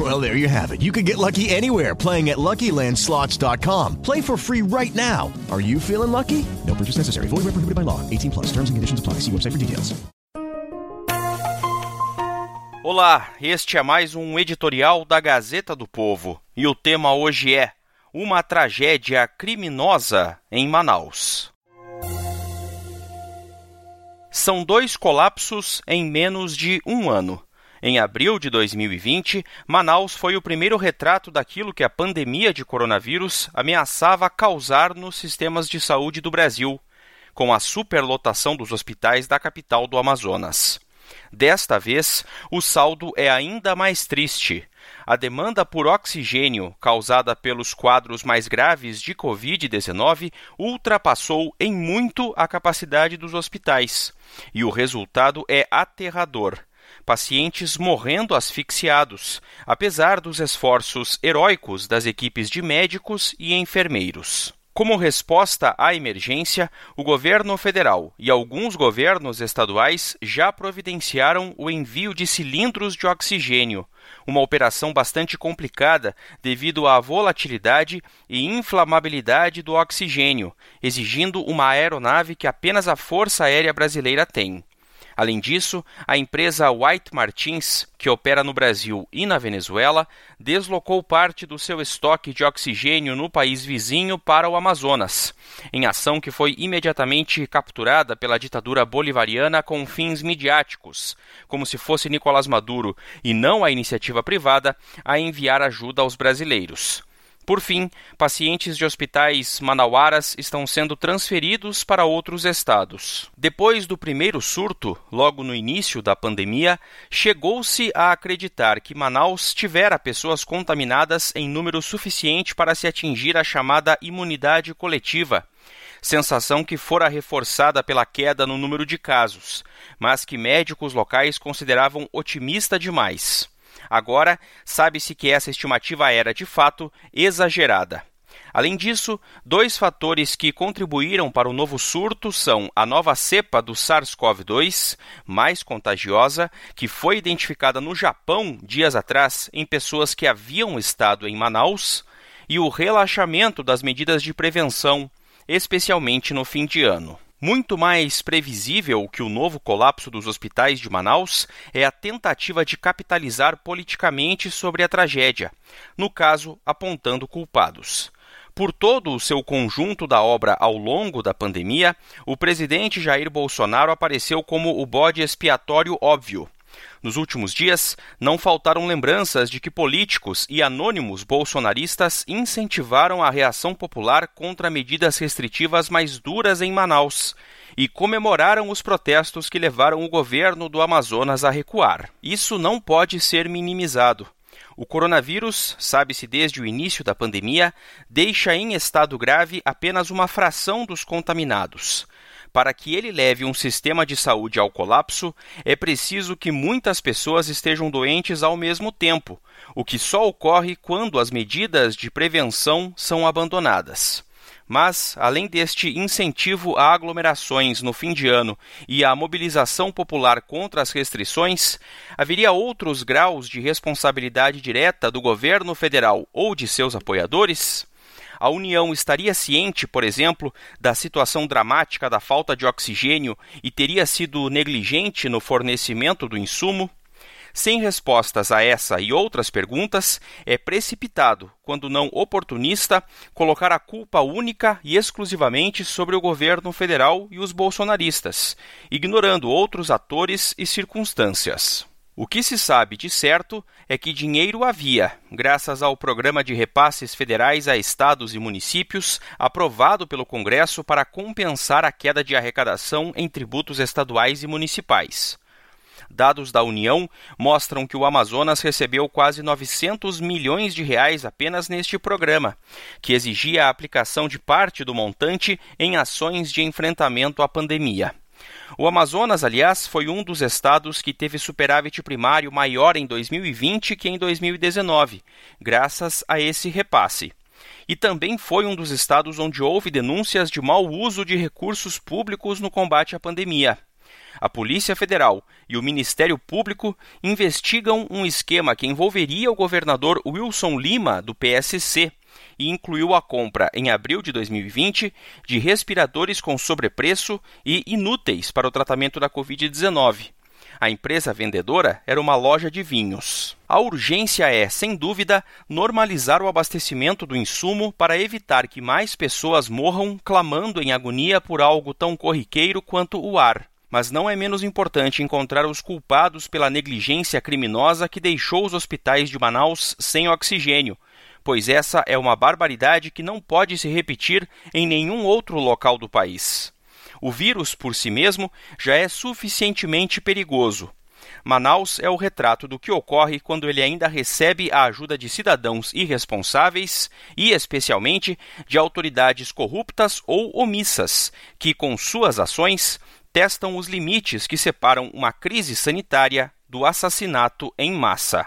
Well, there you have it. You can get lucky anywhere playing at LuckyLandSlots.com. Play for free right now. Are you feeling lucky? No purchase necessary. Void where prohibited by law. 18 plus. Terms and conditions apply. See website for details. Olá, este é mais um editorial da Gazeta do Povo. E o tema hoje é uma tragédia criminosa em Manaus. São dois colapsos em menos de um ano. Em abril de 2020, Manaus foi o primeiro retrato daquilo que a pandemia de coronavírus ameaçava causar nos sistemas de saúde do Brasil, com a superlotação dos hospitais da capital do Amazonas. Desta vez, o saldo é ainda mais triste. A demanda por oxigênio causada pelos quadros mais graves de Covid-19 ultrapassou em muito a capacidade dos hospitais. E o resultado é aterrador pacientes morrendo asfixiados, apesar dos esforços heróicos das equipes de médicos e enfermeiros. Como resposta à emergência, o governo federal e alguns governos estaduais já providenciaram o envio de cilindros de oxigênio, uma operação bastante complicada devido à volatilidade e inflamabilidade do oxigênio, exigindo uma aeronave que apenas a Força Aérea Brasileira tem. Além disso, a empresa White Martins, que opera no Brasil e na Venezuela, deslocou parte do seu estoque de oxigênio no país vizinho para o Amazonas, em ação que foi imediatamente capturada pela ditadura bolivariana com fins midiáticos, como se fosse Nicolás Maduro e não a iniciativa privada a enviar ajuda aos brasileiros. Por fim, pacientes de hospitais manauaras estão sendo transferidos para outros estados. Depois do primeiro surto, logo no início da pandemia, chegou-se a acreditar que Manaus tivera pessoas contaminadas em número suficiente para se atingir a chamada imunidade coletiva sensação que fora reforçada pela queda no número de casos, mas que médicos locais consideravam otimista demais. Agora, sabe-se que essa estimativa era, de fato, exagerada. Além disso, dois fatores que contribuíram para o novo surto são a nova cepa do SARS-CoV-2, mais contagiosa, que foi identificada no Japão dias atrás em pessoas que haviam estado em Manaus, e o relaxamento das medidas de prevenção, especialmente no fim de ano. Muito mais previsível que o novo colapso dos hospitais de Manaus é a tentativa de capitalizar politicamente sobre a tragédia, no caso, apontando culpados. Por todo o seu conjunto da obra ao longo da pandemia, o presidente Jair Bolsonaro apareceu como o bode expiatório óbvio nos últimos dias, não faltaram lembranças de que políticos e anônimos bolsonaristas incentivaram a reação popular contra medidas restritivas mais duras em Manaus e comemoraram os protestos que levaram o governo do Amazonas a recuar. Isso não pode ser minimizado. O coronavírus, sabe-se desde o início da pandemia, deixa em estado grave apenas uma fração dos contaminados. Para que ele leve um sistema de saúde ao colapso, é preciso que muitas pessoas estejam doentes ao mesmo tempo, o que só ocorre quando as medidas de prevenção são abandonadas. Mas, além deste incentivo a aglomerações no fim de ano e a mobilização popular contra as restrições, haveria outros graus de responsabilidade direta do governo federal ou de seus apoiadores? A União estaria ciente, por exemplo, da situação dramática da falta de oxigênio e teria sido negligente no fornecimento do insumo? Sem respostas a essa e outras perguntas, é precipitado, quando não oportunista, colocar a culpa única e exclusivamente sobre o governo federal e os bolsonaristas, ignorando outros atores e circunstâncias. O que se sabe de certo é que dinheiro havia, graças ao programa de repasses federais a estados e municípios, aprovado pelo Congresso para compensar a queda de arrecadação em tributos estaduais e municipais. Dados da União mostram que o Amazonas recebeu quase 900 milhões de reais apenas neste programa, que exigia a aplicação de parte do montante em ações de enfrentamento à pandemia. O Amazonas, aliás, foi um dos estados que teve superávit primário maior em 2020 que em 2019, graças a esse repasse. E também foi um dos estados onde houve denúncias de mau uso de recursos públicos no combate à pandemia. A Polícia Federal e o Ministério Público investigam um esquema que envolveria o governador Wilson Lima, do PSC, e incluiu a compra, em abril de 2020, de respiradores com sobrepreço e inúteis para o tratamento da Covid-19. A empresa vendedora era uma loja de vinhos. A urgência é, sem dúvida, normalizar o abastecimento do insumo para evitar que mais pessoas morram clamando em agonia por algo tão corriqueiro quanto o ar mas não é menos importante encontrar os culpados pela negligência criminosa que deixou os hospitais de Manaus sem oxigênio, pois essa é uma barbaridade que não pode se repetir em nenhum outro local do país. O vírus, por si mesmo, já é suficientemente perigoso. Manaus é o retrato do que ocorre quando ele ainda recebe a ajuda de cidadãos irresponsáveis e, especialmente, de autoridades corruptas ou omissas, que, com suas ações, testam os limites que separam uma crise sanitária do assassinato em massa.